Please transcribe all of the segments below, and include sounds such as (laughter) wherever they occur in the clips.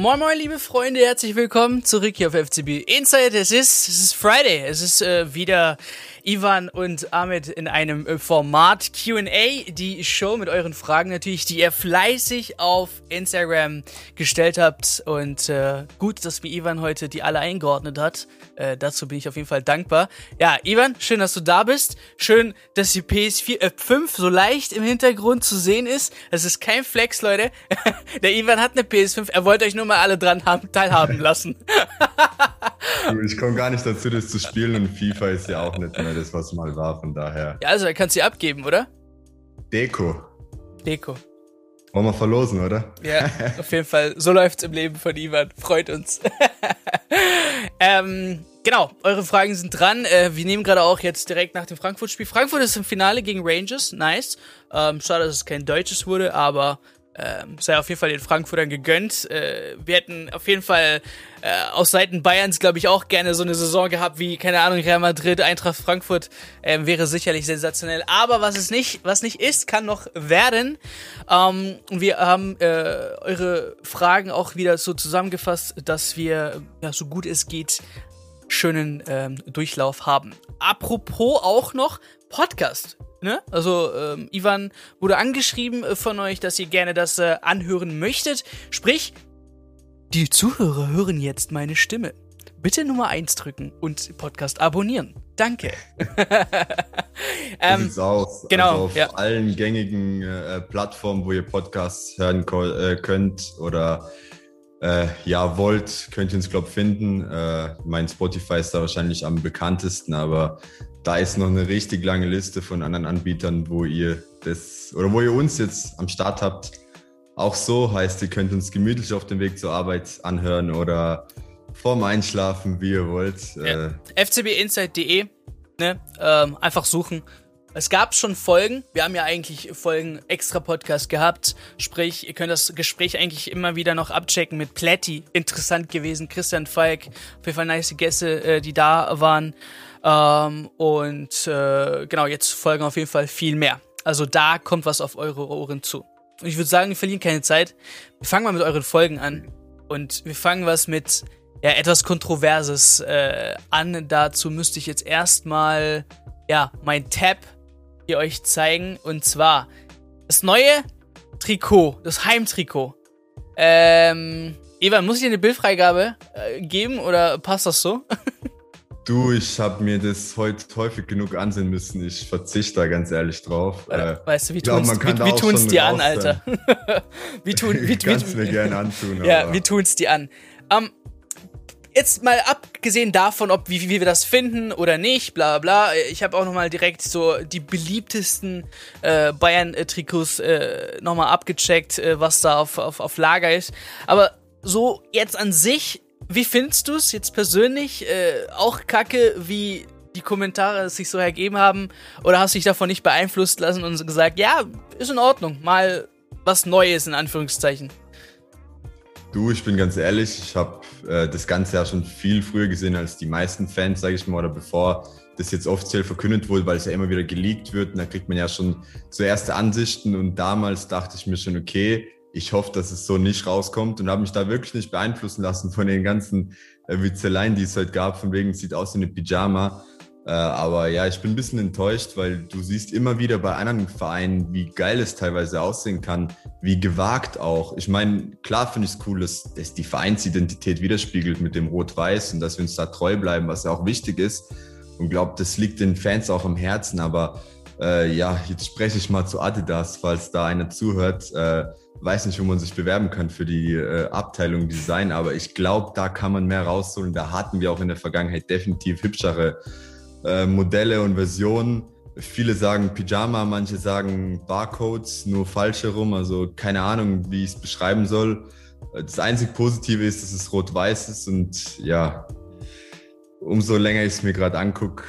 Moin moin liebe Freunde, herzlich willkommen zurück hier auf FCB Inside. Es ist, es ist Friday, es ist äh, wieder Ivan und Ahmed in einem äh, Format Q&A, die Show mit euren Fragen natürlich, die ihr fleißig auf Instagram gestellt habt und äh, gut, dass mir Ivan heute die alle eingeordnet hat. Äh, dazu bin ich auf jeden Fall dankbar. Ja, Ivan, schön, dass du da bist. Schön, dass die PS4 äh, 5 so leicht im Hintergrund zu sehen ist. Es ist kein Flex, Leute. (laughs) Der Ivan hat eine PS5. Er wollte euch nur mal alle dran haben, teilhaben lassen. (laughs) ich komme gar nicht dazu, das zu spielen und FIFA ist ja auch nicht mehr das, was mal war, von daher. Ja, also, er kann sie abgeben, oder? Deko. Deko. Wollen wir verlosen, oder? Ja, (laughs) auf jeden Fall. So läuft's im Leben von Ivan. Freut uns. (laughs) ähm, genau, eure Fragen sind dran. Äh, wir nehmen gerade auch jetzt direkt nach dem Frankfurt-Spiel. Frankfurt ist im Finale gegen Rangers. Nice. Ähm, schade, dass es kein deutsches wurde, aber ähm, sei auf jeden Fall den Frankfurtern gegönnt. Äh, wir hätten auf jeden Fall äh, aus Seiten Bayerns, glaube ich, auch gerne so eine Saison gehabt wie, keine Ahnung, Real Madrid, Eintracht Frankfurt. Ähm, wäre sicherlich sensationell. Aber was es nicht, was nicht ist, kann noch werden. Ähm, wir haben äh, eure Fragen auch wieder so zusammengefasst, dass wir, ja, so gut es geht, schönen ähm, Durchlauf haben. Apropos auch noch Podcast. Ne? Also ähm, Ivan wurde angeschrieben äh, von euch, dass ihr gerne das äh, anhören möchtet. Sprich, die Zuhörer hören jetzt meine Stimme. Bitte Nummer 1 drücken und Podcast abonnieren. Danke. (laughs) ähm, so aus. Genau. Also auf ja. allen gängigen äh, Plattformen, wo ihr Podcasts hören äh, könnt oder äh, ja, wollt, könnt ihr uns, glaube ich, finden. Äh, mein Spotify ist da wahrscheinlich am bekanntesten, aber da ist noch eine richtig lange Liste von anderen Anbietern, wo ihr das oder wo ihr uns jetzt am Start habt. Auch so heißt, ihr könnt uns gemütlich auf dem Weg zur Arbeit anhören oder vorm Einschlafen, wie ihr wollt. Äh, fcbinsight.de, ne? Ähm, einfach suchen. Es gab schon Folgen. Wir haben ja eigentlich Folgen extra Podcast gehabt. Sprich, ihr könnt das Gespräch eigentlich immer wieder noch abchecken mit Plätti. Interessant gewesen. Christian Falk. Auf jeden Fall nice Gäste, äh, die da waren. Ähm, und äh, genau, jetzt folgen auf jeden Fall viel mehr. Also da kommt was auf eure Ohren zu. Und ich würde sagen, wir verlieren keine Zeit. Wir fangen mal mit euren Folgen an. Und wir fangen was mit ja, etwas Kontroverses äh, an. Dazu müsste ich jetzt erstmal ja, mein Tab hier euch zeigen. Und zwar das neue Trikot, das Heimtrikot. Ähm, Eva, muss ich dir eine Bildfreigabe äh, geben oder passt das so? (laughs) Du, ich habe mir das heute häufig genug ansehen müssen. Ich verzichte da ganz ehrlich drauf. Äh, weißt du, wie (laughs) tun es wie, (laughs) wie tun's dir an, Alter? wie tun wie, Kannst wie, mir gerne antun. Ja, wie tun's dir an? Um, jetzt mal abgesehen davon, ob wie, wie wir das finden oder nicht, bla bla. Ich habe auch noch mal direkt so die beliebtesten äh, Bayern-Trikots äh, noch mal abgecheckt, äh, was da auf, auf, auf Lager ist. Aber so jetzt an sich wie findest du es jetzt persönlich? Äh, auch kacke, wie die Kommentare sich so ergeben haben? Oder hast du dich davon nicht beeinflusst lassen und gesagt, ja, ist in Ordnung, mal was Neues in Anführungszeichen? Du, ich bin ganz ehrlich, ich habe äh, das Ganze ja schon viel früher gesehen als die meisten Fans, sage ich mal, oder bevor das jetzt offiziell verkündet wurde, weil es ja immer wieder geleakt wird und da kriegt man ja schon so erste Ansichten und damals dachte ich mir schon, okay, ich hoffe, dass es so nicht rauskommt und habe mich da wirklich nicht beeinflussen lassen von den ganzen äh, Witzeleien, die es heute gab, von wegen, es sieht aus wie eine Pyjama. Äh, aber ja, ich bin ein bisschen enttäuscht, weil du siehst immer wieder bei anderen Vereinen, wie geil es teilweise aussehen kann, wie gewagt auch. Ich meine, klar finde ich es cool, dass, dass die Vereinsidentität widerspiegelt mit dem Rot-Weiß und dass wir uns da treu bleiben, was ja auch wichtig ist. Und glaube, das liegt den Fans auch am Herzen. Aber äh, ja, jetzt spreche ich mal zu Adidas, falls da einer zuhört. Äh, weiß nicht, wo man sich bewerben kann für die äh, Abteilung Design, aber ich glaube, da kann man mehr rausholen. Da hatten wir auch in der Vergangenheit definitiv hübschere äh, Modelle und Versionen. Viele sagen Pyjama, manche sagen Barcodes, nur falsch herum. Also keine Ahnung, wie ich es beschreiben soll. Das einzig Positive ist, dass es rot-weiß ist und ja, umso länger ich es mir gerade angucke,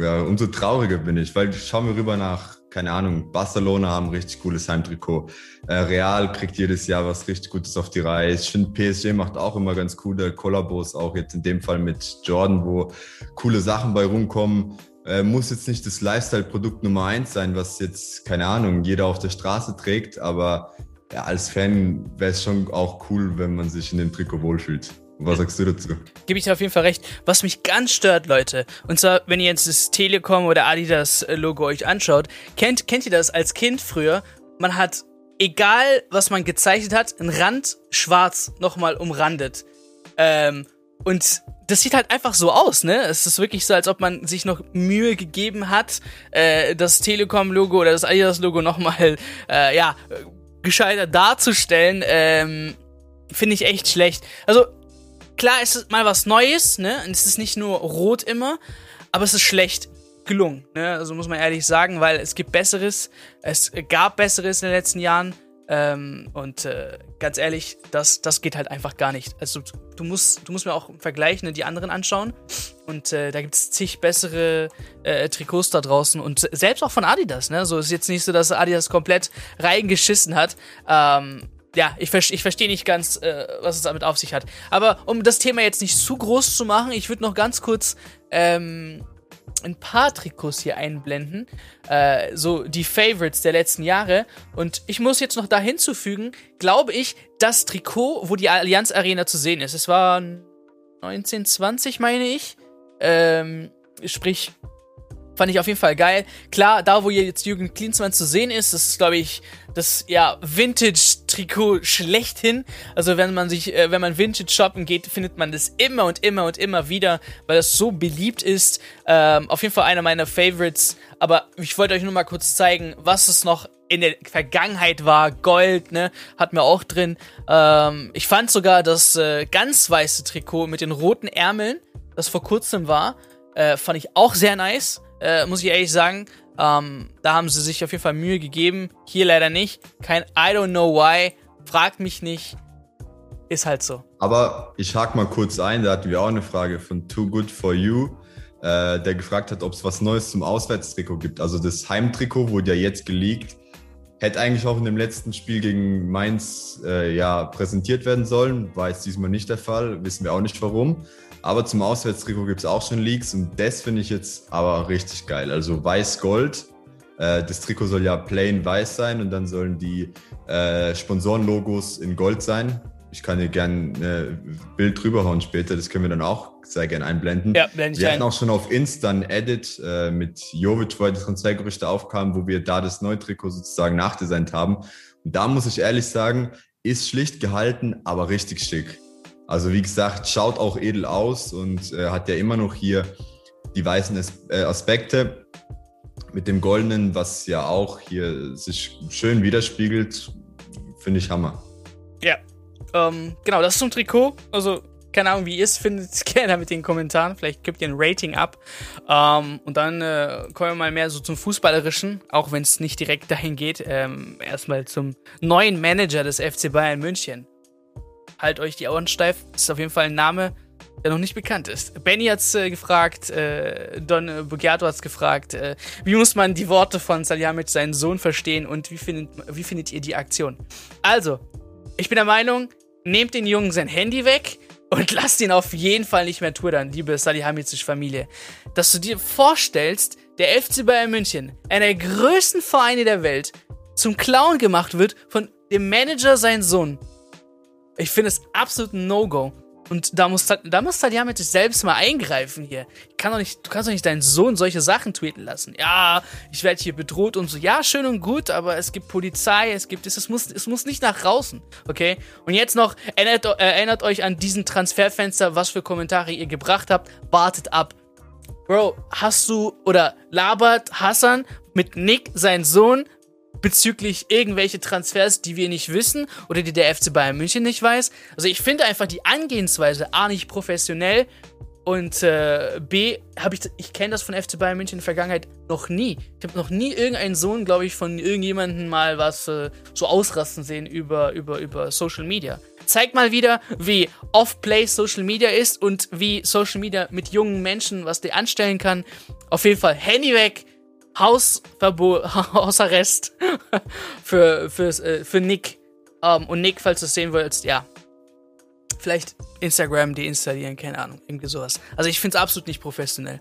ja, umso trauriger bin ich, weil ich schaue mir rüber nach keine Ahnung, Barcelona haben richtig cooles Heimtrikot. Äh, Real kriegt jedes Jahr was richtig Gutes auf die Reihe. Ich finde, PSG macht auch immer ganz coole Kollabos, auch jetzt in dem Fall mit Jordan, wo coole Sachen bei rumkommen. Äh, muss jetzt nicht das Lifestyle-Produkt Nummer eins sein, was jetzt, keine Ahnung, jeder auf der Straße trägt, aber ja, als Fan wäre es schon auch cool, wenn man sich in dem Trikot wohlfühlt. Was sagst du dazu? Gebe ich dir auf jeden Fall recht. Was mich ganz stört, Leute, und zwar, wenn ihr jetzt das Telekom oder Adidas Logo euch anschaut, kennt, kennt ihr das als Kind früher? Man hat, egal was man gezeichnet hat, einen Rand schwarz nochmal umrandet. Ähm, und das sieht halt einfach so aus, ne? Es ist wirklich so, als ob man sich noch Mühe gegeben hat, äh, das Telekom-Logo oder das Adidas-Logo nochmal, äh, ja, gescheiter darzustellen. Ähm, Finde ich echt schlecht. Also, klar, es ist mal was Neues, ne? Und es ist nicht nur rot immer, aber es ist schlecht gelungen, ne? Also muss man ehrlich sagen, weil es gibt Besseres. Es gab Besseres in den letzten Jahren. Ähm, und äh, ganz ehrlich, das, das geht halt einfach gar nicht. Also du musst, du musst mir auch im Vergleich ne, die anderen anschauen. Und äh, da gibt es zig bessere äh, Trikots da draußen. Und selbst auch von Adidas, ne? So ist jetzt nicht so, dass Adidas komplett reingeschissen hat. Ähm, ja, ich, ich verstehe nicht ganz, äh, was es damit auf sich hat. Aber um das Thema jetzt nicht zu groß zu machen, ich würde noch ganz kurz ähm, ein paar Trikots hier einblenden. Äh, so die Favorites der letzten Jahre. Und ich muss jetzt noch da hinzufügen, glaube ich, das Trikot, wo die Allianz Arena zu sehen ist. Es war 1920, meine ich. Ähm, sprich, fand ich auf jeden Fall geil. Klar, da wo jetzt Jürgen Klinsmann zu sehen ist, das ist, glaube ich, das ja Vintage-Trikot schlechthin. Also wenn man sich, äh, wenn man Vintage shoppen geht, findet man das immer und immer und immer wieder, weil das so beliebt ist. Ähm, auf jeden Fall einer meiner Favorites. Aber ich wollte euch nur mal kurz zeigen, was es noch in der Vergangenheit war. Gold, ne, hat mir auch drin. Ähm, ich fand sogar das äh, ganz weiße Trikot mit den roten Ärmeln, das vor kurzem war, äh, fand ich auch sehr nice. Äh, muss ich ehrlich sagen. Ähm, da haben sie sich auf jeden Fall Mühe gegeben. Hier leider nicht. Kein I don't know why. Fragt mich nicht. Ist halt so. Aber ich hake mal kurz ein. Da hatten wir auch eine Frage von Too Good For You, äh, der gefragt hat, ob es was Neues zum Auswärtstrikot gibt. Also das Heimtrikot wurde ja jetzt geleakt. Hätte eigentlich auch in dem letzten Spiel gegen Mainz äh, ja, präsentiert werden sollen. War jetzt diesmal nicht der Fall. Wissen wir auch nicht warum. Aber zum Auswärtstrikot gibt es auch schon Leaks und das finde ich jetzt aber richtig geil. Also weiß-gold. Äh, das Trikot soll ja plain weiß sein und dann sollen die äh, Sponsorenlogos in Gold sein. Ich kann dir gerne ein äh, Bild drüber hauen später, das können wir dann auch sehr gerne einblenden. Ja, blende ich Wir ein. hatten auch schon auf Insta ein Edit äh, mit Jovic, wo die Transfergerüchte aufkamen, wo wir da das neue Trikot sozusagen nachdesignt haben. Und da muss ich ehrlich sagen, ist schlicht gehalten, aber richtig schick. Also wie gesagt, schaut auch edel aus und äh, hat ja immer noch hier die weißen äh, Aspekte mit dem goldenen, was ja auch hier sich schön widerspiegelt, finde ich Hammer. Ja, ähm, genau, das zum Trikot. Also keine Ahnung, wie ihr es findet, (laughs) gerne mit den Kommentaren. Vielleicht gibt ihr ein Rating ab. Ähm, und dann äh, kommen wir mal mehr so zum Fußballerischen, auch wenn es nicht direkt dahin geht. Ähm, erstmal zum neuen Manager des FC Bayern München halt euch die Ohren steif. Ist auf jeden Fall ein Name, der noch nicht bekannt ist. Benny hat's äh, gefragt, äh, Don Bugiato hat's gefragt, äh, wie muss man die Worte von Salihamidzic, seinen Sohn, verstehen und wie findet, wie findet ihr die Aktion? Also, ich bin der Meinung, nehmt den Jungen sein Handy weg und (laughs) lasst ihn auf jeden Fall nicht mehr twittern, liebe Salihamidzic Familie. Dass du dir vorstellst, der FC Bayern München, einer der größten Vereine der Welt, zum Clown gemacht wird von dem Manager sein Sohn. Ich finde es absolut ein No-Go. Und da muss, da muss Salihamidzic selbst mal eingreifen hier. Kann doch nicht, du kannst doch nicht deinen Sohn solche Sachen tweeten lassen. Ja, ich werde hier bedroht und so. Ja, schön und gut, aber es gibt Polizei, es gibt, es, muss, es muss nicht nach draußen, okay? Und jetzt noch, erinnert, äh, erinnert euch an diesen Transferfenster, was für Kommentare ihr gebracht habt. Wartet ab. Bro, hast du, oder labert Hassan mit Nick, sein Sohn, bezüglich irgendwelche Transfers, die wir nicht wissen oder die der FC Bayern München nicht weiß. Also ich finde einfach die Angehensweise A nicht professionell und äh, B habe ich ich kenne das von FC Bayern München in der Vergangenheit noch nie. Ich habe noch nie irgendeinen Sohn, glaube ich, von irgendjemandem mal was äh, so ausrasten sehen über über über Social Media. Zeigt mal wieder, wie off-play Social Media ist und wie Social Media mit jungen Menschen was der anstellen kann. Auf jeden Fall Handy weg Hausverbot, (laughs) Hausarrest für, für, äh, für Nick. Um, ähm, und Nick, falls du es sehen willst, ja. Vielleicht Instagram deinstallieren, keine Ahnung, irgendwie sowas. Also ich finde es absolut nicht professionell.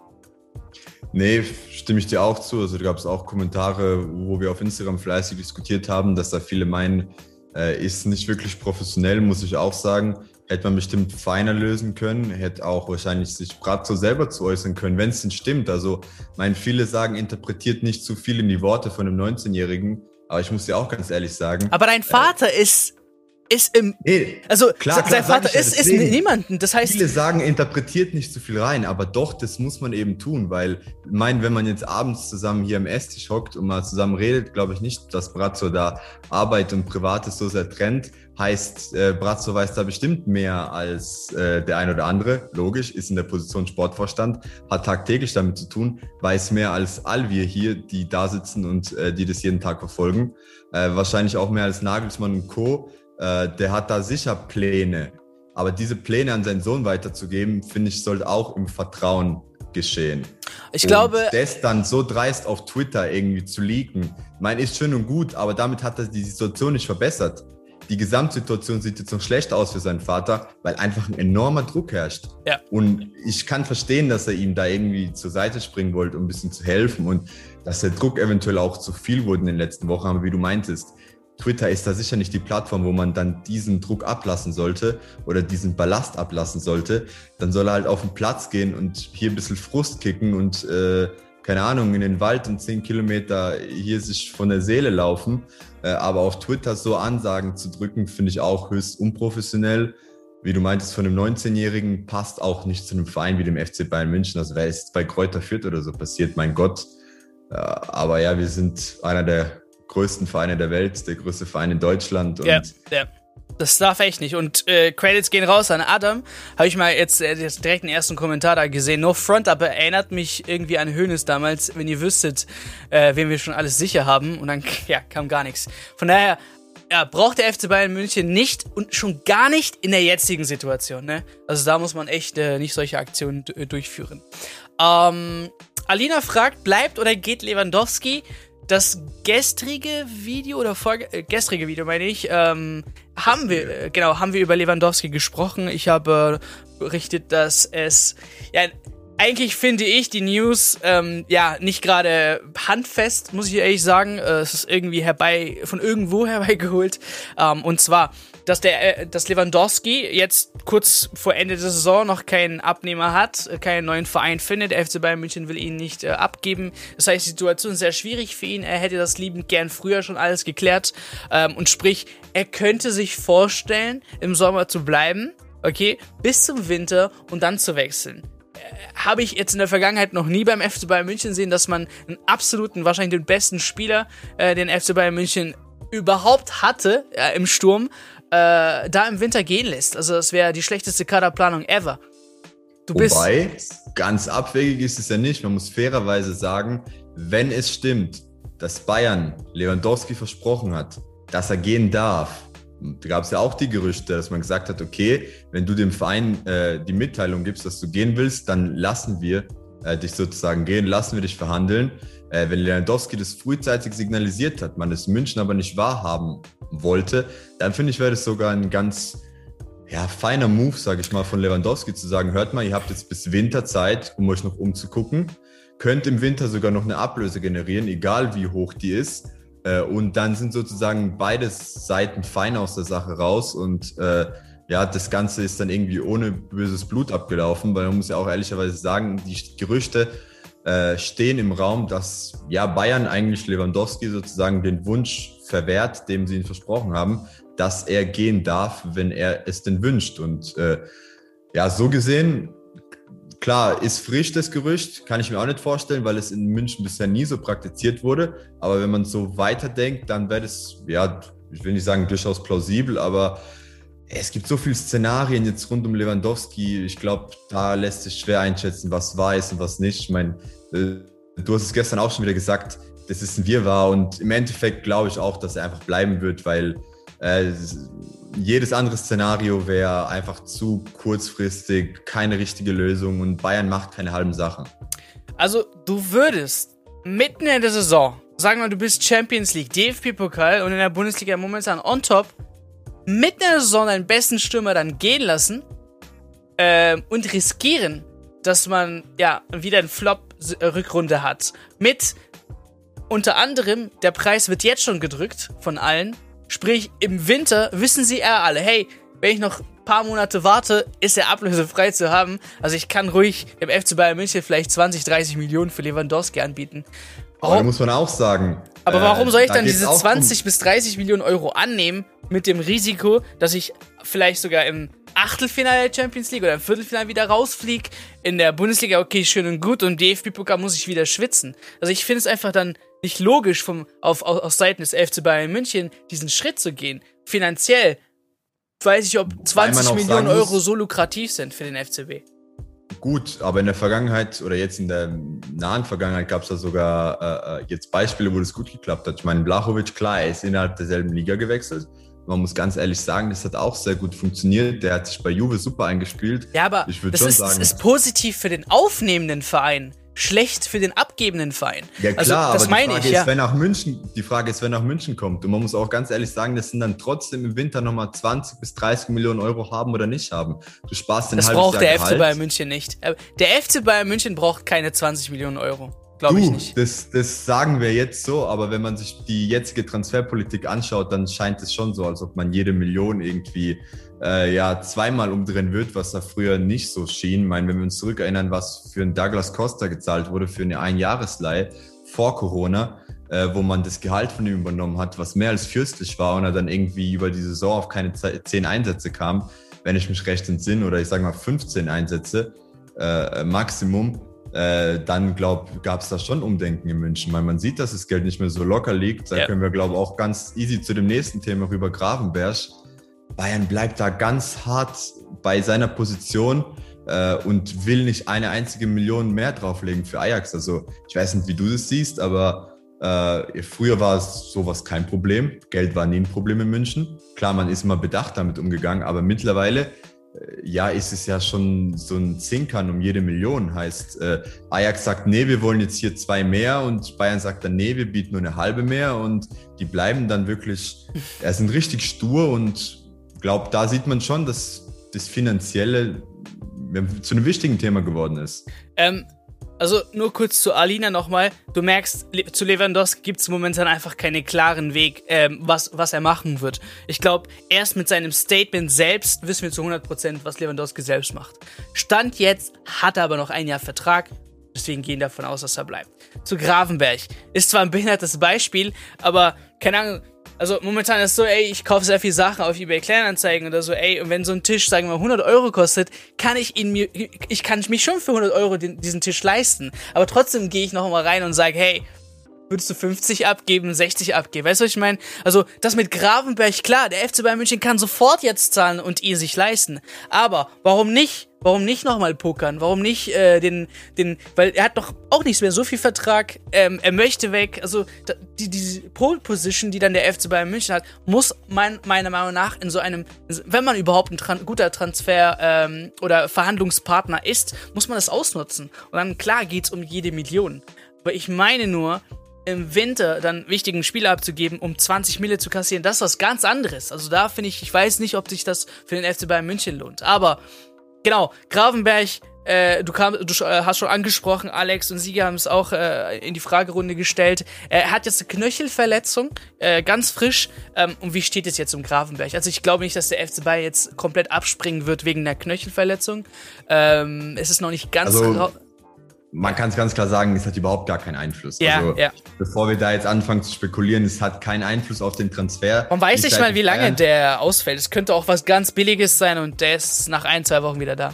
Nee, stimme ich dir auch zu. Also da gab es auch Kommentare, wo wir auf Instagram fleißig diskutiert haben, dass da viele meinen, Äh, ist nicht wirklich professionell, muss ich auch sagen. Hätte man bestimmt feiner lösen können, hätte auch wahrscheinlich sich Brazzo selber zu äußern können, wenn es denn stimmt. Also, mein viele sagen, interpretiert nicht zu viel in die Worte von einem 19-Jährigen. Aber ich muss dir auch ganz ehrlich sagen. Aber dein Vater äh, ist ist im. Nee, also klar, sein klar, Vater ist, ist niemanden. Das heißt. Viele sagen, interpretiert nicht zu viel rein, aber doch, das muss man eben tun, weil, ich meine, wenn man jetzt abends zusammen hier am Esstisch hockt und mal zusammen redet, glaube ich nicht, dass Brazzo da Arbeit und Privates so sehr trennt. Heißt, äh, Brazzo weiß da bestimmt mehr als äh, der ein oder andere. Logisch, ist in der Position Sportvorstand, hat tagtäglich damit zu tun, weiß mehr als all wir hier, die da sitzen und äh, die das jeden Tag verfolgen. Äh, wahrscheinlich auch mehr als Nagelsmann und Co äh, der hat da sicher Pläne. Aber diese Pläne an seinen Sohn weiterzugeben, finde ich, sollte auch im Vertrauen geschehen. Ich und glaube. Das dann so dreist auf Twitter irgendwie zu leaken, mein, ist schön und gut, aber damit hat er die Situation nicht verbessert. Die Gesamtsituation sieht jetzt noch schlecht aus für seinen Vater, weil einfach ein enormer Druck herrscht. Ja. Und ich kann verstehen, dass er ihm da irgendwie zur Seite springen wollte, um ein bisschen zu helfen und dass der Druck eventuell auch zu viel wurde in den letzten Wochen. Aber wie du meintest, Twitter ist da sicher nicht die Plattform, wo man dann diesen Druck ablassen sollte oder diesen Ballast ablassen sollte. Dann soll er halt auf den Platz gehen und hier ein bisschen Frust kicken und äh, keine Ahnung, in den Wald und zehn Kilometer hier sich von der Seele laufen. Äh, aber auf Twitter so Ansagen zu drücken, finde ich auch höchst unprofessionell. Wie du meintest, von einem 19-Jährigen passt auch nicht zu einem Verein wie dem FC Bayern München. Also wäre es bei Kräuter Fürth oder so passiert, mein Gott. Äh, aber ja, wir sind einer der größten Vereine der Welt, der größte Verein in Deutschland. ja, ja. Das darf echt nicht. Und äh, Credits gehen raus an Adam. Habe ich mal jetzt, äh, direkt den ersten Kommentar da gesehen. No Front, aber erinnert mich irgendwie an Hönes damals, wenn ihr wüsstet, äh, wen wir schon alles sicher haben. Und dann, (laughs) ja, kam gar nichts. Von daher, ja, braucht der FC Bayern München nicht und schon gar nicht in der jetzigen Situation. Ne? Also da muss man echt äh, nicht solche Aktionen durchführen. Ähm, Alina fragt, bleibt oder geht Lewandowski? Das gestrige Video oder Folge, äh, gestrige Video meine ich, ähm, haben wir, äh, genau, haben wir über Lewandowski gesprochen. Ich habe berichtet, dass es, ja, eigentlich finde ich die News ähm, ja nicht gerade handfest, muss ich ehrlich sagen. Äh, es ist irgendwie herbei von irgendwo (laughs) herbeigeholt. Ähm, und zwar dass der, äh, dass Lewandowski jetzt kurz vor Ende der Saison noch keinen Abnehmer hat, äh, keinen neuen Verein findet. Der FC Bayern München will ihn nicht äh, abgeben. Das heißt, die Situation ist sehr schwierig für ihn. Er hätte das liebend gern früher schon alles geklärt. Ähm, und sprich, er könnte sich vorstellen, im Sommer zu bleiben, okay, bis zum Winter und dann zu wechseln äh, habe ich jetzt in der Vergangenheit noch nie beim FC Bayern München sehen, dass man einen absoluten, wahrscheinlich den besten Spieler, äh, den FC Bayern München überhaupt hatte äh, im Sturm, äh, da im Winter gehen lässt. Also das wäre die schlechteste Kaderplanung ever. Du Wobei, ganz abwegig ist es ja nicht. Man muss fairerweise sagen, wenn es stimmt, dass Bayern Lewandowski versprochen hat, dass er gehen darf, da gab es ja auch die Gerüchte, dass man gesagt hat, okay, wenn du dem Verein äh, die Mitteilung gibst, dass du gehen willst, dann lassen wir äh, dich sozusagen gehen, lassen wir dich verhandeln. Äh, wenn Lewandowski das frühzeitig signalisiert hat, man es München aber nicht wahrhaben wollte, dann finde ich, wäre das sogar ein ganz ja, feiner Move, sage ich mal, von Lewandowski zu sagen, hört mal, ihr habt jetzt bis Winter Zeit, um euch noch umzugucken, könnt im Winter sogar noch eine Ablöse generieren, egal wie hoch die ist. Äh, und dann sind sozusagen beide Seiten fein aus der Sache raus und äh, ja, das Ganze ist dann irgendwie ohne böses Blut abgelaufen, weil man muss ja auch ehrlicherweise sagen, die Gerüchte äh, stehen im Raum, dass ja Bayern eigentlich Lewandowski sozusagen den Wunsch verwehrt, dem sie ihn versprochen haben, dass er gehen darf, wenn er es denn wünscht. Und äh, ja, so gesehen, klar, ist frisch das Gerücht, kann ich mir auch nicht vorstellen, weil es in München bisher nie so praktiziert wurde. Aber wenn man so weiterdenkt, dann wäre das, ja, ich will nicht sagen durchaus plausibel, aber es gibt so viele Szenarien jetzt rund um Lewandowski. Ich glaube, da lässt sich schwer einschätzen, was wahr ist und was nicht. Ich meine, äh, du hast es gestern auch schon wieder gesagt, dass es ein Wirrwarr und im Endeffekt glaube ich auch, dass er einfach bleiben wird, weil äh, jedes andere Szenario wäre einfach zu kurzfristig, keine richtige Lösung und Bayern macht keine halben Sachen. Also du würdest mitten in der Saison, sagen wir, du bist Champions League, DFB-Pokal und in der Bundesliga momentan on top, mitten in der Saison deinen besten Stürmer dann gehen lassen äh, und riskieren, dass man ja wieder einen Flop-Rückrunde hat. Mit unter anderem, der Preis wird jetzt schon gedrückt von allen. Sprich, im Winter wissen sie eher alle, hey, wenn ich noch ein paar Monate warte, ist er ablösefrei zu haben. Also ich kann ruhig im FC Bayern München vielleicht 20, 30 Millionen für Lewandowski anbieten. Warum? Aber da muss man auch sagen. Aber warum soll ich äh, dann diese 20 bis 30 Millionen Euro annehmen mit dem Risiko, dass ich vielleicht sogar im Achtelfinale der Champions League oder im Viertelfinale wieder rausfliege? In der Bundesliga, okay, schön und gut. Und DFB-Pokal muss ich wieder schwitzen. Also ich finde es einfach dann nicht logisch, vom, auf, auf, auf Seiten des FC Bayern München diesen Schritt zu gehen. Finanziell weiß ich, ob 20 Millionen Euro so lukrativ sind für den FCB. Gut, aber in der Vergangenheit oder jetzt in der nahen Vergangenheit gab es da sogar äh, äh, jetzt Beispiele, wo das gut geklappt hat. Ich meine, Blachowicz, klar, er ist innerhalb derselben Liga gewechselt. Man muss ganz ehrlich sagen, das hat auch sehr gut funktioniert. Der hat sich bei Juve super eingespielt. Ja, aber ich das, schon ist, sagen, das ist positiv für den aufnehmenden Verein schlecht für den abgebenden Verein. Ja also, klar, also, das aber die Frage ich, ist, ja. wenn nach München, die Frage ist, wer nach München kommt. Und man muss auch ganz ehrlich sagen, das sind dann trotzdem im Winter nochmal 20 bis 30 Millionen Euro haben oder nicht haben. Du sparst den Das braucht der Gehalt. FC Bayern München nicht. Äh, der FC Bayern München braucht keine 20 Millionen Euro. Glaube ich nicht. Das, das sagen wir jetzt so, aber wenn man sich die jetzige Transferpolitik anschaut, dann scheint es schon so, als ob man jede Million irgendwie äh, ja zweimal umdrehen wird, was da früher nicht so schien. Ich meine, wenn wir uns zurückerinnern, was für einen Douglas Costa gezahlt wurde für eine Einjahresleihe vor Corona, äh, wo man das Gehalt von ihm übernommen hat, was mehr als fürstlich war und er dann irgendwie über die Saison auf keine zehn Einsätze kam, wenn ich mich recht entsinne, oder ich sage mal 15 Einsätze äh, Maximum, äh, dann glaube gab es da schon Umdenken in München, weil man sieht, dass das Geld nicht mehr so locker liegt. Da ja. können wir, glaube ich, auch ganz easy zu dem nächsten Thema rüber Gravenberg. Bayern bleibt da ganz hart bei seiner Position äh, und will nicht eine einzige Million mehr drauflegen für Ajax. Also ich weiß nicht, wie du das siehst, aber äh, früher war es sowas kein Problem. Geld war nie ein Problem in München. Klar, man ist immer bedacht damit umgegangen, aber mittlerweile äh, ja, ist es ja schon so ein Zinkern um jede Million. Heißt, äh, Ajax sagt, nee, wir wollen jetzt hier zwei mehr und Bayern sagt dann, nee, wir bieten nur eine halbe mehr und die bleiben dann wirklich, ja, sind richtig stur und glaube, da sieht man schon, dass das Finanzielle zu einem wichtigen Thema geworden ist. Ähm, also nur kurz zu Alina nochmal. Du merkst, zu Lewandowski gibt es momentan einfach keinen klaren Weg, ähm, was, was er machen wird. Ich glaube, erst mit seinem Statement selbst wissen wir zu 100%, was Lewandowski selbst macht. Stand jetzt hat er aber noch ein Jahr Vertrag. Deswegen gehen davon aus, dass er bleibt. Zu Gravenberg. Ist zwar ein behindertes Beispiel, aber keine Ahnung, also momentan ist so, ey, ich kaufe sehr viel Sachen auf eBay Kleinanzeigen oder so, ey, und wenn so ein Tisch, sagen wir mal, 100 Euro kostet, kann ich ihn mir, ich kann mich schon für 100 Euro den, diesen Tisch leisten. Aber trotzdem gehe ich noch mal rein und sage, hey, würdest du 50 abgeben, 60 abgeben. Weißt du, was ich meine? Also, das mit Gravenberg, klar, der FC Bayern München kann sofort jetzt zahlen und ihr sich leisten. Aber warum nicht? Warum nicht nochmal pokern? Warum nicht äh, den, den, weil er hat doch auch nichts mehr so viel Vertrag, ähm, er möchte weg. Also die, diese Pole Position, die dann der FC Bayern München hat, muss mein, meiner Meinung nach in so einem, wenn man überhaupt ein Tran guter Transfer ähm, oder Verhandlungspartner ist, muss man das ausnutzen. Und dann klar geht's um jede Million. Aber ich meine nur, im Winter dann wichtigen Spieler abzugeben, um 20 Mille zu kassieren, das ist was ganz anderes. Also da finde ich, ich weiß nicht, ob sich das für den FC Bayern München lohnt. Aber genau, Gravenberg, äh, du, kam, du äh, hast schon angesprochen, Alex und Sieger haben es auch äh, in die Fragerunde gestellt. Er hat jetzt eine Knöchelverletzung, äh, ganz frisch. Ähm, und wie steht es jetzt um Gravenberg? Also ich glaube nicht, dass der FC Bayern jetzt komplett abspringen wird wegen der Knöchelverletzung. Ähm, es ist noch nicht ganz also, man kann es ganz klar sagen, es hat überhaupt gar keinen Einfluss. Ja, also, ja. Bevor wir da jetzt anfangen zu spekulieren, es hat keinen Einfluss auf den Transfer. Man weiß nicht mal, wie lange der ausfällt. Es könnte auch was ganz Billiges sein und der ist nach ein, zwei Wochen wieder da.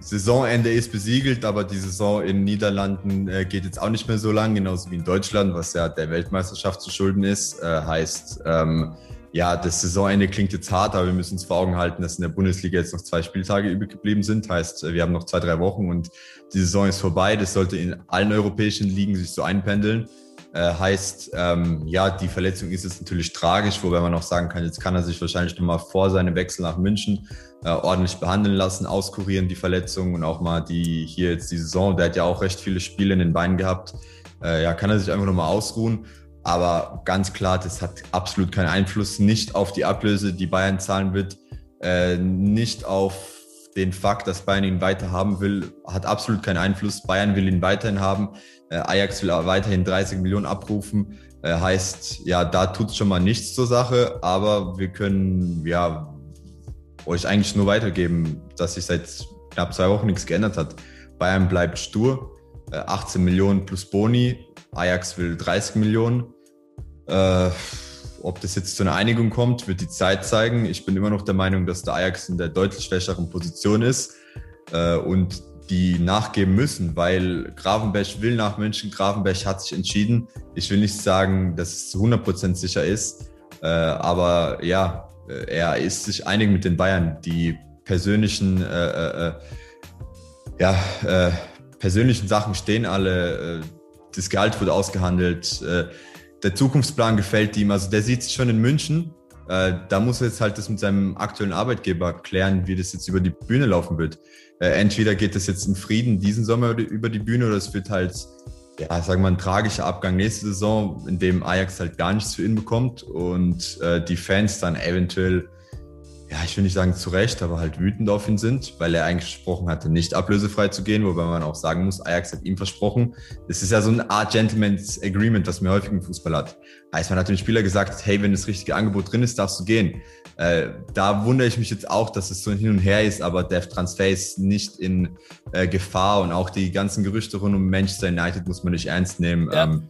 Saisonende ist besiegelt, aber die Saison in den Niederlanden äh, geht jetzt auch nicht mehr so lang, genauso wie in Deutschland, was ja der Weltmeisterschaft zu schulden ist. Äh, heißt, ähm, ja, das Saisonende klingt jetzt hart, aber wir müssen uns vor Augen halten, dass in der Bundesliga jetzt noch zwei Spieltage übrig geblieben sind. Heißt, wir haben noch zwei, drei Wochen und die Saison ist vorbei. Das sollte in allen europäischen Ligen sich so einpendeln. Äh, heißt, ähm, ja, die Verletzung ist jetzt natürlich tragisch, wobei man auch sagen kann, jetzt kann er sich wahrscheinlich nochmal vor seinem Wechsel nach München äh, ordentlich behandeln lassen, auskurieren die Verletzung und auch mal die hier jetzt die Saison, der hat ja auch recht viele Spiele in den Beinen gehabt. Äh, ja, kann er sich einfach nochmal ausruhen. Aber ganz klar, das hat absolut keinen Einfluss, nicht auf die Ablöse, die Bayern zahlen wird, äh, nicht auf den Fakt, dass Bayern ihn weiter haben will, hat absolut keinen Einfluss. Bayern will ihn weiterhin haben. Äh, Ajax will weiterhin 30 Millionen abrufen. Äh, heißt, ja, da tut es schon mal nichts zur Sache, aber wir können ja euch eigentlich nur weitergeben, dass sich seit knapp zwei Wochen nichts geändert hat. Bayern bleibt stur, äh, 18 Millionen plus Boni, Ajax will 30 Millionen. Äh, ob das jetzt zu einer Einigung kommt, wird die Zeit zeigen. Ich bin immer noch der Meinung, dass der Ajax in der deutlich schwächeren Position ist äh, und die nachgeben müssen, weil Gravenberg will nach München. Gravenberg hat sich entschieden. Ich will nicht sagen, dass es zu 100% sicher ist, äh, aber ja, äh, er ist sich einig mit den Bayern. Die persönlichen, äh, äh, äh ja, persönlichen Sachen stehen alle. das Gehalt wurde ausgehandelt. Der Zukunftsplan gefällt ihm. Also der sieht sich schon in München. da muss er jetzt halt das mit seinem aktuellen Arbeitgeber klären, wie das jetzt über die Bühne laufen wird äh, entweder geht es jetzt in Frieden diesen Sommer über die Bühne oder es wird halt, ja, sagen wir mal, ein tragischer Abgang nächste Saison, in dem Ajax halt gar nichts für ihn bekommt und äh, die Fans dann eventuell ja, ich will nicht sagen zu Recht, aber halt wütend auf ihn sind, weil er eigentlich versprochen hatte, nicht ablösefrei zu gehen, wobei man auch sagen muss, Ajax hat ihm versprochen. Es ist ja so eine Art Gentleman's Agreement, was man häufig im Fußball hat. Heißt, man hat dem Spieler gesagt, hey, wenn das richtige Angebot drin ist, darfst du gehen. Äh, da wundere ich mich jetzt auch, dass es so hin und her ist, aber der Transfer ist nicht in äh, Gefahr und auch die ganzen Gerüchte rund um Manchester United muss man nicht ernst nehmen. Ja. Ähm,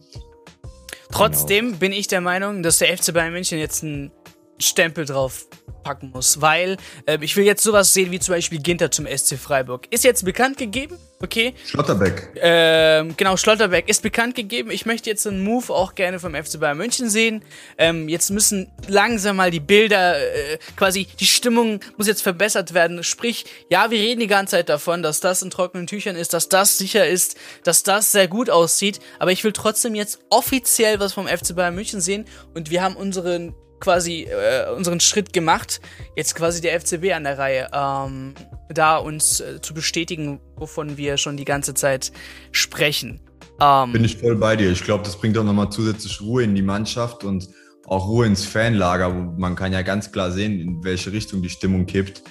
Trotzdem genau. bin ich der Meinung, dass der FC Bayern München jetzt einen Stempel drauf packen muss, weil äh, ich will jetzt sowas sehen wie zum Beispiel Ginter zum SC Freiburg. Ist jetzt bekannt gegeben, okay? Schlotterbeck. Ähm, genau, Schlotterbeck ist bekannt gegeben. Ich möchte jetzt einen Move auch gerne vom FC Bayern München sehen. Ähm, jetzt müssen langsam mal die Bilder, äh, quasi die Stimmung muss jetzt verbessert werden. Sprich, ja, wir reden die ganze Zeit davon, dass das in trockenen Tüchern ist, dass das sicher ist, dass das sehr gut aussieht. Aber ich will trotzdem jetzt offiziell was vom FC Bayern München sehen und wir haben unseren quasi äh, unseren Schritt gemacht. Jetzt quasi der FCB an der Reihe, ähm, da uns äh, zu bestätigen, wovon wir schon die ganze Zeit sprechen. Ähm, Bin ich voll bei dir. Ich glaube, das bringt auch nochmal zusätzlich Ruhe in die Mannschaft und auch Ruhe ins Fanlager, wo man kann ja ganz klar sehen, in welche Richtung die Stimmung kippt.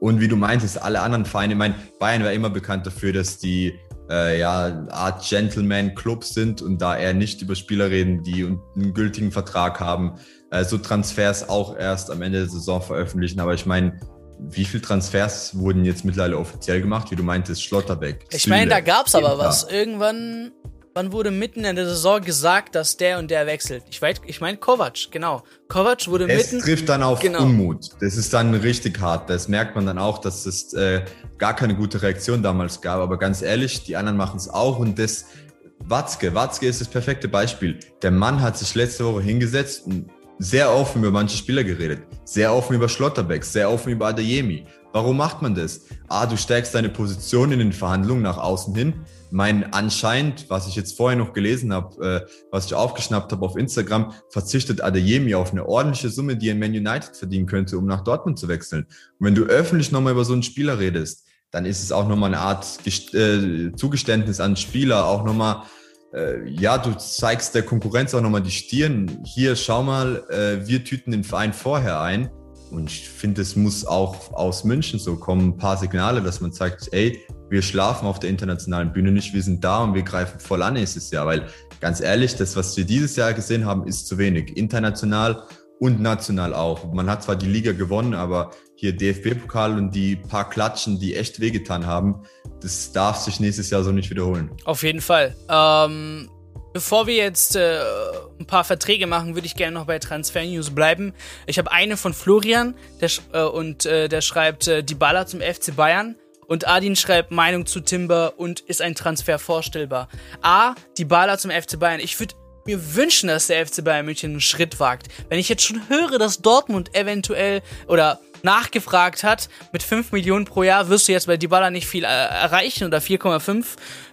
Und wie du meintest, alle anderen Vereine, ich meine, Bayern war immer bekannt dafür, dass die äh, ja, Art Gentleman-Club sind und da eher nicht über Spieler reden, die einen gültigen Vertrag haben, äh, so Transfers auch erst am Ende der Saison veröffentlichen. Aber ich meine, wie viele Transfers wurden jetzt mittlerweile offiziell gemacht? Wie du meintest, Schlotterbeck. Ich meine, da gab es aber was. Irgendwann Wann wurde mitten in der Saison gesagt, dass der und der wechselt? Ich, weiß, ich meine Kovac, genau. Kovac wurde es mitten. Es trifft dann auf genau. Unmut. Das ist dann richtig hart. Das merkt man dann auch, dass es äh, gar keine gute Reaktion damals gab. Aber ganz ehrlich, die anderen machen es auch und das. Watzke, Watzke ist das perfekte Beispiel. Der Mann hat sich letzte Woche hingesetzt und sehr offen über manche Spieler geredet. Sehr offen über Schlotterbeck, sehr offen über Adeyemi. Warum macht man das? Ah, du stärkst deine Position in den Verhandlungen nach außen hin. Mein anscheinend, was ich jetzt vorher noch gelesen habe, äh, was ich aufgeschnappt habe auf Instagram, verzichtet Adeyemi auf eine ordentliche Summe, die er in Man United verdienen könnte, um nach Dortmund zu wechseln. Und wenn du öffentlich nochmal über so einen Spieler redest, dann ist es auch nochmal eine Art äh, Zugeständnis an Spieler, auch nochmal äh, ja, du zeigst der Konkurrenz auch nochmal die Stirn. Hier, schau mal, äh, wir tüten den Verein vorher ein und ich finde, es muss auch aus München so kommen, ein paar Signale, dass man sagt, ey, wir schlafen auf der internationalen Bühne nicht, wir sind da und wir greifen voll an nächstes Jahr. Weil ganz ehrlich, das, was wir dieses Jahr gesehen haben, ist zu wenig. International und national auch. Man hat zwar die Liga gewonnen, aber hier DFB-Pokal und die paar Klatschen, die echt wehgetan haben, das darf sich nächstes Jahr so nicht wiederholen. Auf jeden Fall. Ähm, Bevor wir jetzt äh, ein paar Verträge machen, würde ich gerne noch bei Transfer News bleiben. Ich habe eine von Florian der, äh, und äh, der schreibt äh, die Baller zum FC Bayern. Und Adin schreibt Meinung zu Timber und ist ein Transfer vorstellbar. A, die Baller zum FC Bayern. Ich würde mir wünschen, dass der FC Bayern München einen Schritt wagt. Wenn ich jetzt schon höre, dass Dortmund eventuell oder nachgefragt hat, mit 5 Millionen pro Jahr wirst du jetzt bei Dybala nicht viel äh, erreichen oder 4,5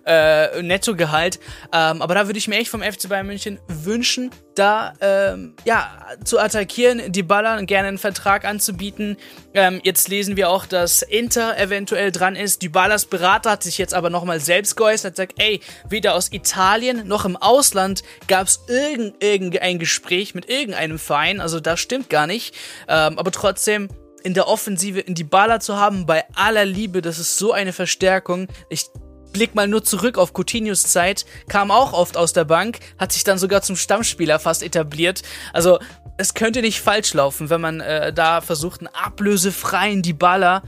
äh, Nettogehalt. Ähm, aber da würde ich mir echt vom FC Bayern München wünschen, da ähm, ja zu attackieren, Dybala gerne einen Vertrag anzubieten. Ähm, jetzt lesen wir auch, dass Inter eventuell dran ist. Dybalas Berater hat sich jetzt aber nochmal selbst geäußert, sagt, ey, weder aus Italien noch im Ausland gab es irgendein Gespräch mit irgendeinem Verein. Also das stimmt gar nicht. Ähm, aber trotzdem in der Offensive in die Baller zu haben, bei aller Liebe, das ist so eine Verstärkung. Ich blick mal nur zurück auf Coutinhos Zeit, kam auch oft aus der Bank, hat sich dann sogar zum Stammspieler fast etabliert. Also es könnte nicht falsch laufen, wenn man äh, da versucht, einen ablösefreien Dybala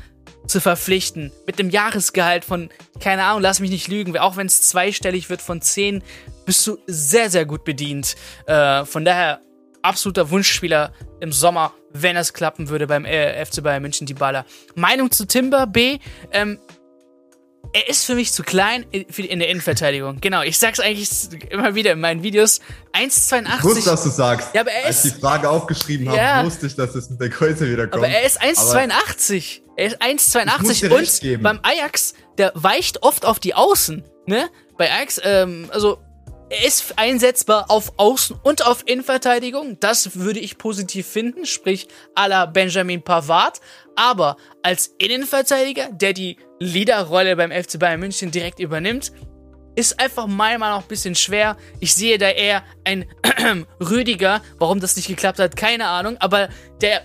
zu verpflichten. Mit einem Jahresgehalt von, keine Ahnung, lass mich nicht lügen, auch wenn es zweistellig wird von 10, bist du sehr, sehr gut bedient. Äh, von daher absoluter Wunschspieler im Sommer, wenn es klappen würde beim äh, FC Bayern München, Dybala. Meinung zu Timber B, ähm, er ist für mich zu klein in der Innenverteidigung. Genau, ich sag's eigentlich immer wieder in meinen Videos. 1,82. Ich wusste, dass du sagst. Ja, aber er Als ich die Frage aufgeschrieben habe, ja, wusste ich, dass es mit der Größe wieder kommt. Aber er ist 1,82. Er ist 1,82 und beim Ajax, der weicht oft auf die Außen. Ne? Bei Ajax, ähm, also er ist einsetzbar auf Außen- und auf Innenverteidigung. Das würde ich positiv finden, sprich à la Benjamin Pavard. Aber als Innenverteidiger, der die Leaderrolle beim FC Bayern München direkt übernimmt, ist einfach meiner Meinung nach ein bisschen schwer. Ich sehe da eher ein (clears throat) Rüdiger. Warum das nicht geklappt hat, keine Ahnung. Aber der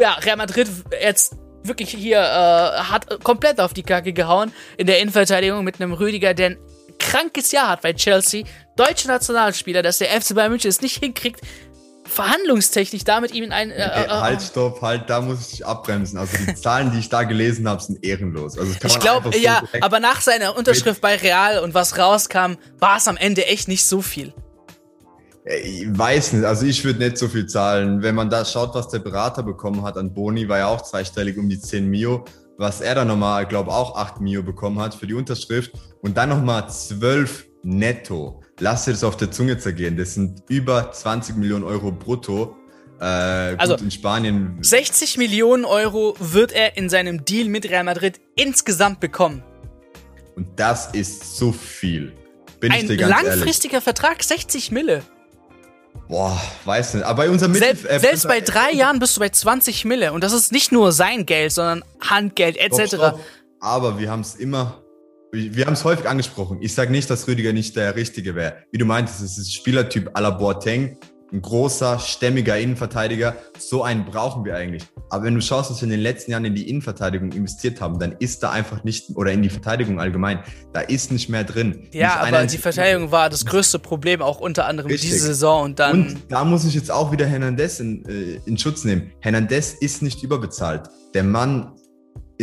ja, Real Madrid jetzt wirklich hier äh, hat komplett auf die Kacke gehauen in der Innenverteidigung mit einem Rüdiger, der ein krankes Jahr hat bei Chelsea deutsche Nationalspieler, dass der FC Bayern München es nicht hinkriegt, verhandlungstechnisch damit ihm in ein. Äh, äh, halt, stopp, halt, da muss ich dich abbremsen. Also die Zahlen, die ich da gelesen habe, sind ehrenlos. Also ich glaube, so ja, aber nach seiner Unterschrift bei Real und was rauskam, war es am Ende echt nicht so viel. Ich weiß nicht, also ich würde nicht so viel zahlen. Wenn man da schaut, was der Berater bekommen hat an Boni, war ja auch zweistellig um die 10 Mio. Was er dann nochmal, glaube auch 8 Mio bekommen hat für die Unterschrift. Und dann nochmal 12 netto lass dir das auf der Zunge zergehen. Das sind über 20 Millionen Euro brutto. Äh, also in Spanien. 60 Millionen Euro wird er in seinem Deal mit Real Madrid insgesamt bekommen. Und das ist so viel. Bin Ein langfristiger ehrlich. Vertrag, 60 Mille. Boah, weiß nicht. Aber bei unserem Mittel Selbst, äh, selbst bei drei Jahren bist du bei 20 Mille. Und das ist nicht nur sein Geld, sondern Handgeld etc. Doch, doch. Aber wir haben es immer wir haben es häufig angesprochen. Ich sage nicht, dass Rüdiger nicht der Richtige wäre. Wie du meintest, es ist Spielertyp à la Boateng, ein großer, stämmiger Innenverteidiger. So einen brauchen wir eigentlich. Aber wenn du schaust, was wir in den letzten Jahren in die Innenverteidigung investiert haben, dann ist da einfach nicht, oder in die Verteidigung allgemein, da ist nicht mehr drin. Ja, aber die Verteidigung war das größte Problem, auch unter anderem Richtig. diese Saison und dann. Und da muss ich jetzt auch wieder Hernandez in, äh, in Schutz nehmen. Hernandez ist nicht überbezahlt. Der Mann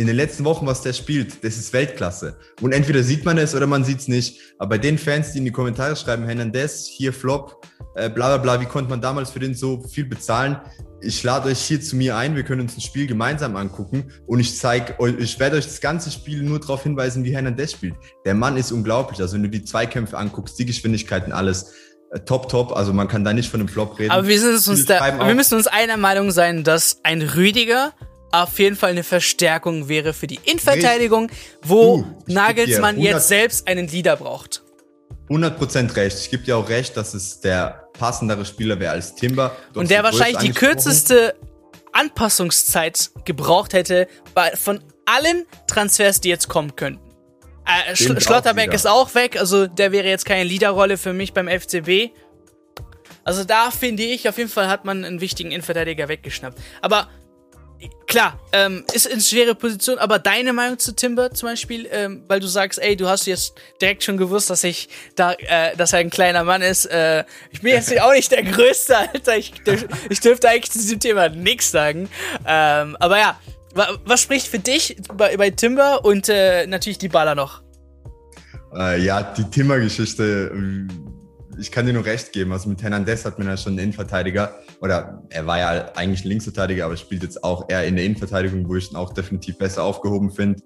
in den letzten Wochen, was der spielt, das ist Weltklasse. Und entweder sieht man es oder man sieht es nicht. Aber bei den Fans, die in die Kommentare schreiben, Hernandez, hier Flop, äh, bla bla bla, wie konnte man damals für den so viel bezahlen? Ich lade euch hier zu mir ein, wir können uns ein Spiel gemeinsam angucken und ich zeige euch, ich werde euch das ganze Spiel nur darauf hinweisen, wie Hernandez spielt. Der Mann ist unglaublich. Also wenn du die Zweikämpfe anguckst, die Geschwindigkeiten, alles, äh, top, top. Also man kann da nicht von einem Flop reden. Aber wir, sind uns da, wir müssen uns einer Meinung sein, dass ein Rüdiger auf jeden Fall eine Verstärkung wäre für die Innenverteidigung, wo uh, Nagelsmann jetzt selbst einen Leader braucht. 100% recht. Ich gebe dir auch recht, dass es der passendere Spieler wäre als Timber. Und der wahrscheinlich die kürzeste Anpassungszeit gebraucht hätte von allen Transfers, die jetzt kommen könnten. Äh, Sch Schlotterbeck ist auch weg, also der wäre jetzt keine Leaderrolle für mich beim FCB. Also da finde ich, auf jeden Fall hat man einen wichtigen Innenverteidiger weggeschnappt. Aber klar, ähm, ist in schwere Position, aber deine Meinung zu Timber zum Beispiel, ähm, weil du sagst, ey, du hast jetzt direkt schon gewusst, dass ich da, äh, dass er ein kleiner Mann ist. Äh, ich bin jetzt auch nicht der Größte, (laughs) Alter. Ich, ich dürfte eigentlich zu diesem Thema nichts sagen. Ähm, aber ja, was spricht für dich bei, bei Timber und äh, natürlich die Baller noch? Äh, ja, die Timber-Geschichte ich kann dir nur recht geben. Also mit Hernandez hat man ja schon einen Innenverteidiger, oder er war ja eigentlich Linksverteidiger, aber spielt jetzt auch eher in der Innenverteidigung, wo ich ihn auch definitiv besser aufgehoben finde.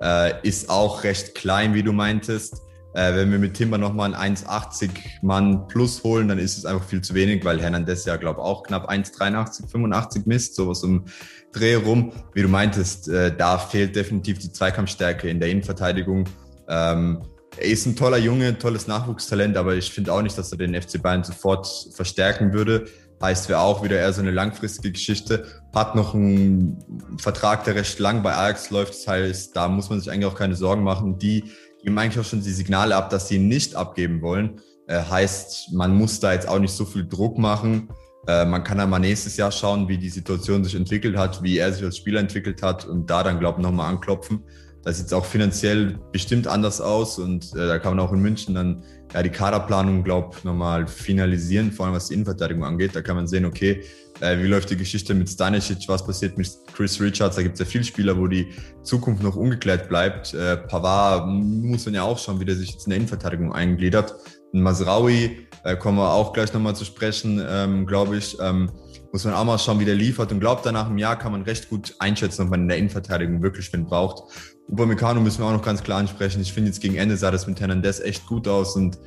Äh, ist auch recht klein, wie du meintest. Äh, wenn wir mit Timber nochmal einen 1,80 Mann plus holen, dann ist es einfach viel zu wenig, weil Hernandez ja, glaube auch knapp 1,83, 85 misst, sowas um Dreh rum. Wie du meintest, äh, da fehlt definitiv die Zweikampfstärke in der Innenverteidigung. Ähm, er ist ein toller Junge, tolles Nachwuchstalent, aber ich finde auch nicht, dass er den FC Bayern sofort verstärken würde. Heißt, wäre auch wieder eher so eine langfristige Geschichte. Hat noch einen Vertrag, der recht lang bei Ajax läuft. Das heißt, da muss man sich eigentlich auch keine Sorgen machen. Die geben eigentlich auch schon die Signale ab, dass sie ihn nicht abgeben wollen. Äh, heißt, man muss da jetzt auch nicht so viel Druck machen. Äh, man kann dann mal nächstes Jahr schauen, wie die Situation sich entwickelt hat, wie er sich als Spieler entwickelt hat und da dann, glaube ich, nochmal anklopfen. Da sieht auch finanziell bestimmt anders aus und äh, da kann man auch in München dann ja, die Kaderplanung, glaube ich, nochmal finalisieren, vor allem was die Innenverteidigung angeht. Da kann man sehen, okay, äh, wie läuft die Geschichte mit Stanisic, was passiert mit Chris Richards. Da gibt es ja viele Spieler, wo die Zukunft noch ungeklärt bleibt. Äh, Pavard muss man ja auch schauen, wie der sich jetzt in der Innenverteidigung eingliedert. Und Masraui äh, kommen wir auch gleich nochmal zu sprechen, ähm, glaube ich. Ähm, muss man auch mal schauen, wie der liefert. Und glaubt, nach einem Jahr kann man recht gut einschätzen, ob man in der Innenverteidigung wirklich wen braucht. Upamecano müssen wir auch noch ganz klar ansprechen. Ich finde, jetzt gegen Ende sah das mit Hernandez echt gut aus und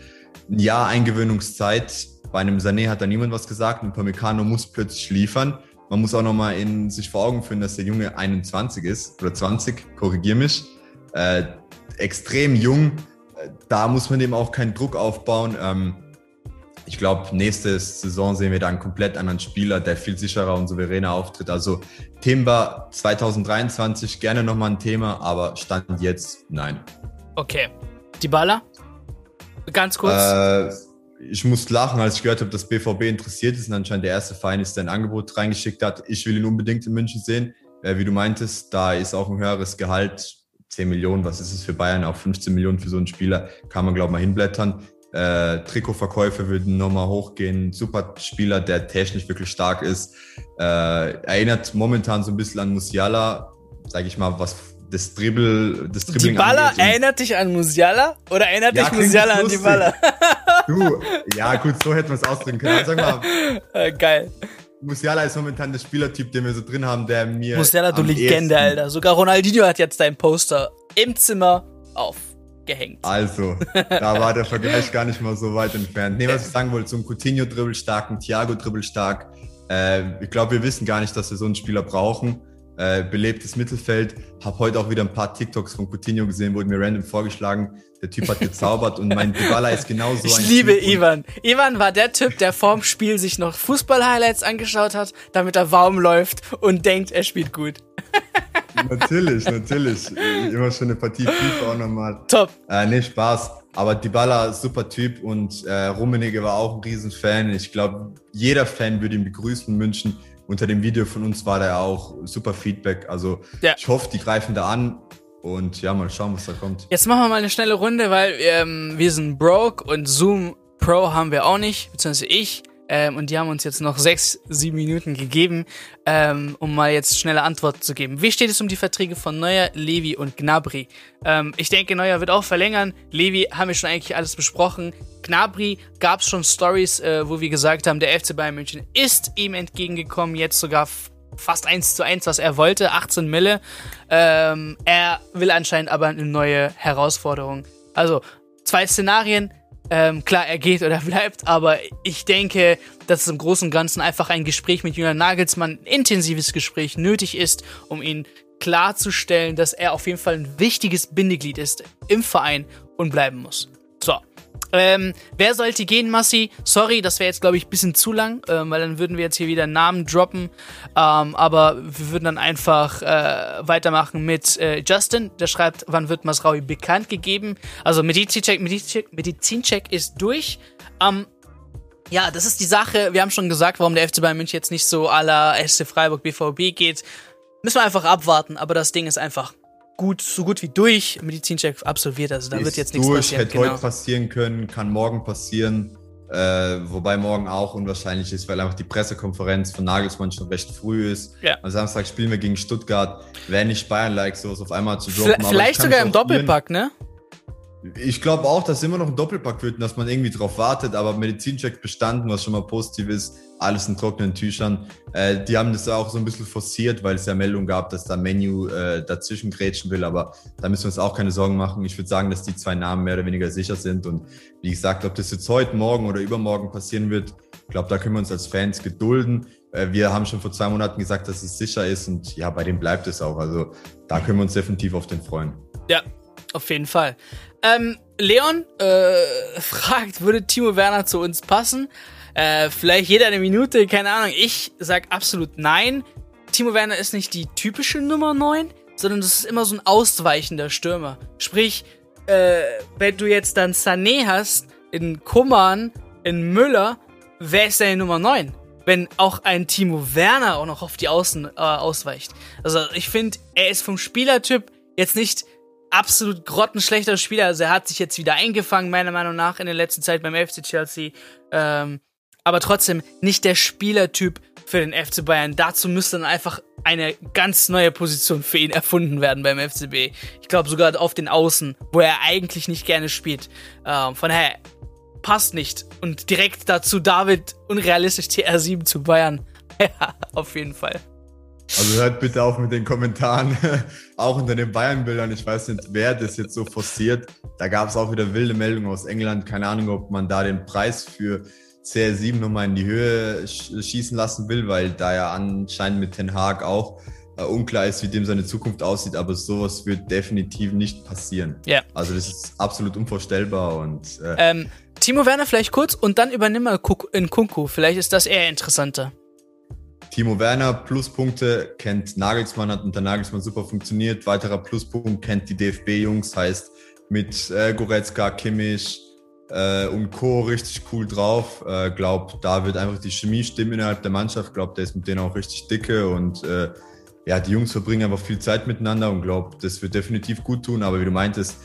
ein Jahr Eingewöhnungszeit. Bei einem Sané hat da niemand was gesagt und Upamecano muss plötzlich liefern. Man muss auch noch mal in sich vor Augen führen, dass der Junge 21 ist oder 20, korrigier mich. Äh, extrem jung. Da muss man dem auch keinen Druck aufbauen. Ähm, ich glaube, nächste Saison sehen wir da einen komplett anderen Spieler, der viel sicherer und souveräner auftritt. Also Timber 2023 gerne nochmal ein Thema, aber Stand jetzt nein. Okay. Die Baller? Ganz kurz. Äh, ich muss lachen, als ich gehört habe, dass BVB interessiert ist und anscheinend der erste Verein ist, der ein Angebot reingeschickt hat. Ich will ihn unbedingt in München sehen. Äh, wie du meintest, da ist auch ein höheres Gehalt. 10 Millionen, was ist es für Bayern? Auch 15 Millionen für so einen Spieler kann man, glaube ich, mal hinblättern. Äh, Trikotverkäufe würden nochmal hochgehen. Super Spieler, der technisch wirklich stark ist. Äh, erinnert momentan so ein bisschen an Musiala, sage ich mal, was das Dribbel, das Dribbling Die Baller erinnert dich an Musiala oder erinnert ja, dich Musiala an die Baller? (laughs) du, ja gut, so hätten wir es ausdrücken können. Also, sag mal, (laughs) äh, geil. Musiala ist momentan der Spielertyp, den wir so drin haben, der mir. Musiala, du Legende, Alter. Sogar Ronaldinho hat jetzt dein Poster im Zimmer auf gehängt. Also, (laughs) da war der Vergleich gar nicht mal so weit entfernt. Nee, was ich sagen wollte, so ein Coutinho dribbelstark, ein Thiago dribbelstark. Äh, ich glaube, wir wissen gar nicht, dass wir so einen Spieler brauchen. Äh, belebtes Mittelfeld. Hab heute auch wieder ein paar TikToks von Coutinho gesehen, wurde mir random vorgeschlagen. Der Typ hat gezaubert und mein Dybala ist genauso ich (laughs) ein Ich liebe typ Ivan. Ivan war der Typ, der vorm Spiel sich noch Fußball-Highlights angeschaut hat, damit er warm läuft und denkt, er spielt gut. (laughs) natürlich, natürlich. Immer schon eine Partie FIFA auch nochmal. Top. Äh, nee, Spaß. Aber Dybala, super Typ und äh, Rummenigge war auch ein Riesenfan. Ich glaube, jeder Fan würde ihn begrüßen in München. Unter dem Video von uns war da auch super Feedback. Also ja. ich hoffe, die greifen da an. Und ja, mal schauen, was da kommt. Jetzt machen wir mal eine schnelle Runde, weil ähm, wir sind broke und Zoom Pro haben wir auch nicht, beziehungsweise ich. Ähm, und die haben uns jetzt noch sechs, sieben Minuten gegeben, ähm, um mal jetzt schnelle Antworten zu geben. Wie steht es um die Verträge von Neuer, Levi und Gnabry? Ähm, ich denke, Neuer wird auch verlängern. Levi haben wir schon eigentlich alles besprochen. Gnabry gab es schon Stories, äh, wo wir gesagt haben, der FC Bayern München ist ihm entgegengekommen, jetzt sogar fast eins zu eins, was er wollte, 18 Mille. Ähm, er will anscheinend aber eine neue Herausforderung. Also, zwei Szenarien ähm, klar, er geht oder (laughs) bleibt, aber ich denke, dass es im Großen und Ganzen einfach ein Gespräch mit Julian Nagelsmann, ein intensives Gespräch nötig ist, um ihn klarzustellen, dass er auf jeden Fall ein wichtiges Bindeglied ist im Verein und bleiben muss. Ähm, wer sollte gehen, Massi? Sorry, das wäre jetzt, glaube ich, ein bisschen zu lang, ähm, weil dann würden wir jetzt hier wieder Namen droppen. Ähm, aber wir würden dann einfach äh, weitermachen mit äh, Justin. Der schreibt, wann wird Masraui bekannt gegeben? Also Medizincheck, Medizincheck, Medizincheck ist durch. Ähm, ja, das ist die Sache. Wir haben schon gesagt, warum der FC Bayern München jetzt nicht so la SC Freiburg BVB geht. Müssen wir einfach abwarten, aber das Ding ist einfach gut, so gut wie durch Medizincheck absolviert. Also da ist wird jetzt nichts durch, passieren. Hätte genau. heute passieren können, kann morgen passieren. Äh, wobei morgen auch unwahrscheinlich ist, weil einfach die Pressekonferenz von Nagelsmann schon recht früh ist. Ja. Am Samstag spielen wir gegen Stuttgart. Wäre nicht Bayern-like, sowas auf einmal zu droppen. Vielleicht sogar im Doppelpack, ne? Ich glaube auch, dass immer noch ein Doppelpack wird und dass man irgendwie drauf wartet, aber Medizincheck bestanden, was schon mal positiv ist, alles in trockenen Tüchern. Äh, die haben das auch so ein bisschen forciert, weil es ja Meldung gab, dass da Menu äh, dazwischen grätschen will, aber da müssen wir uns auch keine Sorgen machen. Ich würde sagen, dass die zwei Namen mehr oder weniger sicher sind und wie gesagt, ob das jetzt heute, morgen oder übermorgen passieren wird, ich glaube, da können wir uns als Fans gedulden. Äh, wir haben schon vor zwei Monaten gesagt, dass es sicher ist und ja, bei dem bleibt es auch. Also da können wir uns definitiv auf den freuen. Ja, auf jeden Fall. Ähm, Leon äh, (laughs) fragt, würde Timo Werner zu uns passen? Äh, vielleicht jeder eine Minute, keine Ahnung. Ich sag absolut nein. Timo Werner ist nicht die typische Nummer 9, sondern das ist immer so ein ausweichender Stürmer. Sprich, äh, wenn du jetzt dann Sané hast, in Kummern, in Müller, wer ist deine Nummer 9? Wenn auch ein Timo Werner auch noch auf die Außen äh, ausweicht. Also ich finde, er ist vom Spielertyp jetzt nicht absolut grottenschlechter Spieler. Also er hat sich jetzt wieder eingefangen, meiner Meinung nach, in der letzten Zeit beim FC Chelsea. Ähm, aber trotzdem nicht der Spielertyp für den FC Bayern. Dazu müsste dann einfach eine ganz neue Position für ihn erfunden werden beim FCB. Ich glaube sogar auf den Außen, wo er eigentlich nicht gerne spielt. Ähm, von daher passt nicht. Und direkt dazu David unrealistisch TR7 zu Bayern. (laughs) ja, auf jeden Fall. Also hört bitte auf mit den Kommentaren, (laughs) auch unter den Bayern-Bildern. Ich weiß nicht, wer das jetzt so forciert. Da gab es auch wieder wilde Meldungen aus England. Keine Ahnung, ob man da den Preis für CR7 nochmal in die Höhe schießen lassen will, weil da ja anscheinend mit Ten Haag auch äh, unklar ist, wie dem seine Zukunft aussieht. Aber sowas wird definitiv nicht passieren. Ja. Also das ist absolut unvorstellbar und. Äh, ähm, Timo Werner vielleicht kurz und dann übernimm mal in Kunku. Vielleicht ist das eher interessanter. Timo Werner, Pluspunkte, kennt Nagelsmann, hat unter Nagelsmann super funktioniert. Weiterer Pluspunkt, kennt die DFB-Jungs, heißt mit äh, Goretzka, Kimmich äh, und Co. richtig cool drauf. Äh, glaub, da wird einfach die Chemie stimmen innerhalb der Mannschaft. Glaub, der ist mit denen auch richtig dicke und äh, ja, die Jungs verbringen einfach viel Zeit miteinander und glaub, das wird definitiv gut tun. Aber wie du meintest,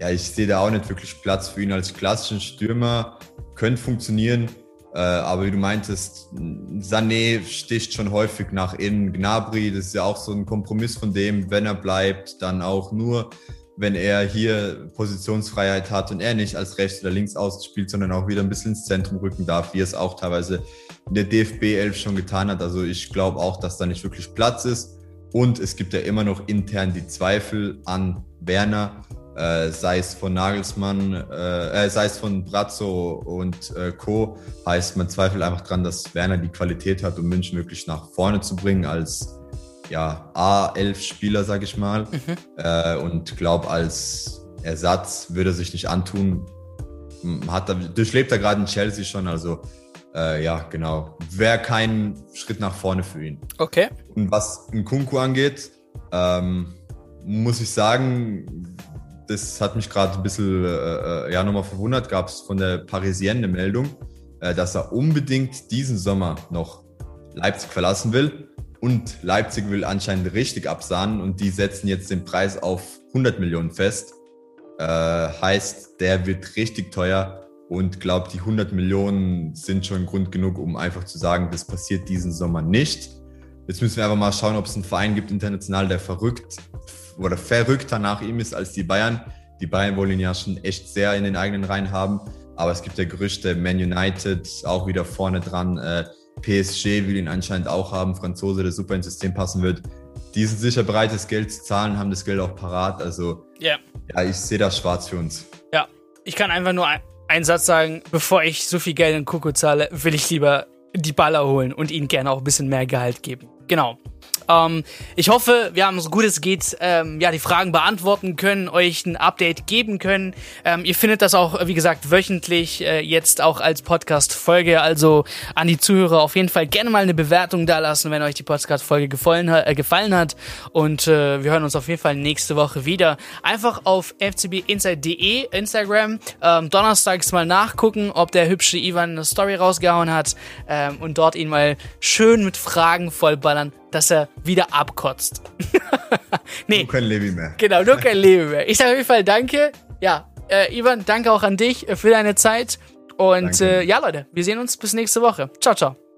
ja, ich sehe da auch nicht wirklich Platz für ihn als klassischen Stürmer. Könnte funktionieren, aber wie du meintest, Sané sticht schon häufig nach innen. Gnabry, das ist ja auch so ein Kompromiss von dem, wenn er bleibt, dann auch nur, wenn er hier Positionsfreiheit hat und er nicht als rechts oder links ausspielt, sondern auch wieder ein bisschen ins Zentrum rücken darf, wie es auch teilweise in der DFB 11 schon getan hat. Also ich glaube auch, dass da nicht wirklich Platz ist. Und es gibt ja immer noch intern die Zweifel an Werner äh, sei es von Nagelsmann, äh, äh, sei es von Brazzo und äh, Co., heißt man zweifelt einfach dran, dass Werner die Qualität hat, um München wirklich nach vorne zu bringen als ja, A11-Spieler, sag ich mal. Mhm. Äh, und glaube, als Ersatz würde er sich nicht antun. Hat er, durchlebt er gerade in Chelsea schon, also äh, ja, genau. Wäre kein Schritt nach vorne für ihn. Okay. Und was Nkunku angeht, ähm, muss ich sagen, das hat mich gerade ein bisschen äh, äh ja, nochmal verwundert, gab es von der Parisienne eine Meldung, äh, dass er unbedingt diesen Sommer noch Leipzig verlassen will. Und Leipzig will anscheinend richtig absahnen und die setzen jetzt den Preis auf 100 Millionen fest. Äh, heißt, der wird richtig teuer und glaubt, die 100 Millionen sind schon Grund genug, um einfach zu sagen, das passiert diesen Sommer nicht. Jetzt müssen wir einfach mal schauen, ob es einen Verein gibt international, der verrückt oder verrückter nach ihm ist als die Bayern. Die Bayern wollen ihn ja schon echt sehr in den eigenen Reihen haben. Aber es gibt ja Gerüchte, Man United auch wieder vorne dran. Äh, PSG will ihn anscheinend auch haben. Franzose, der super ins System passen wird. Die sind sicher bereit, das Geld zu zahlen, haben das Geld auch parat. Also, yeah. ja, ich sehe das schwarz für uns. Ja, ich kann einfach nur einen Satz sagen: Bevor ich so viel Geld in Koko zahle, will ich lieber die Baller holen und ihnen gerne auch ein bisschen mehr Gehalt geben. Genau. Ähm, ich hoffe, wir haben so gut es geht ähm, ja die Fragen beantworten können, euch ein Update geben können. Ähm, ihr findet das auch, wie gesagt, wöchentlich äh, jetzt auch als Podcast-Folge. Also an die Zuhörer auf jeden Fall gerne mal eine Bewertung da lassen, wenn euch die Podcast-Folge gefallen, äh, gefallen hat. Und äh, wir hören uns auf jeden Fall nächste Woche wieder. Einfach auf fcbinside.de Instagram ähm, donnerstags mal nachgucken, ob der hübsche Ivan eine Story rausgehauen hat ähm, und dort ihn mal schön mit Fragen vollballern dass er wieder abkotzt. (laughs) nee. Nur kein Levi mehr. Genau, nur kein Levi mehr. Ich sage auf jeden Fall danke. Ja, äh, Ivan, danke auch an dich für deine Zeit. Und äh, ja, Leute, wir sehen uns bis nächste Woche. Ciao, ciao.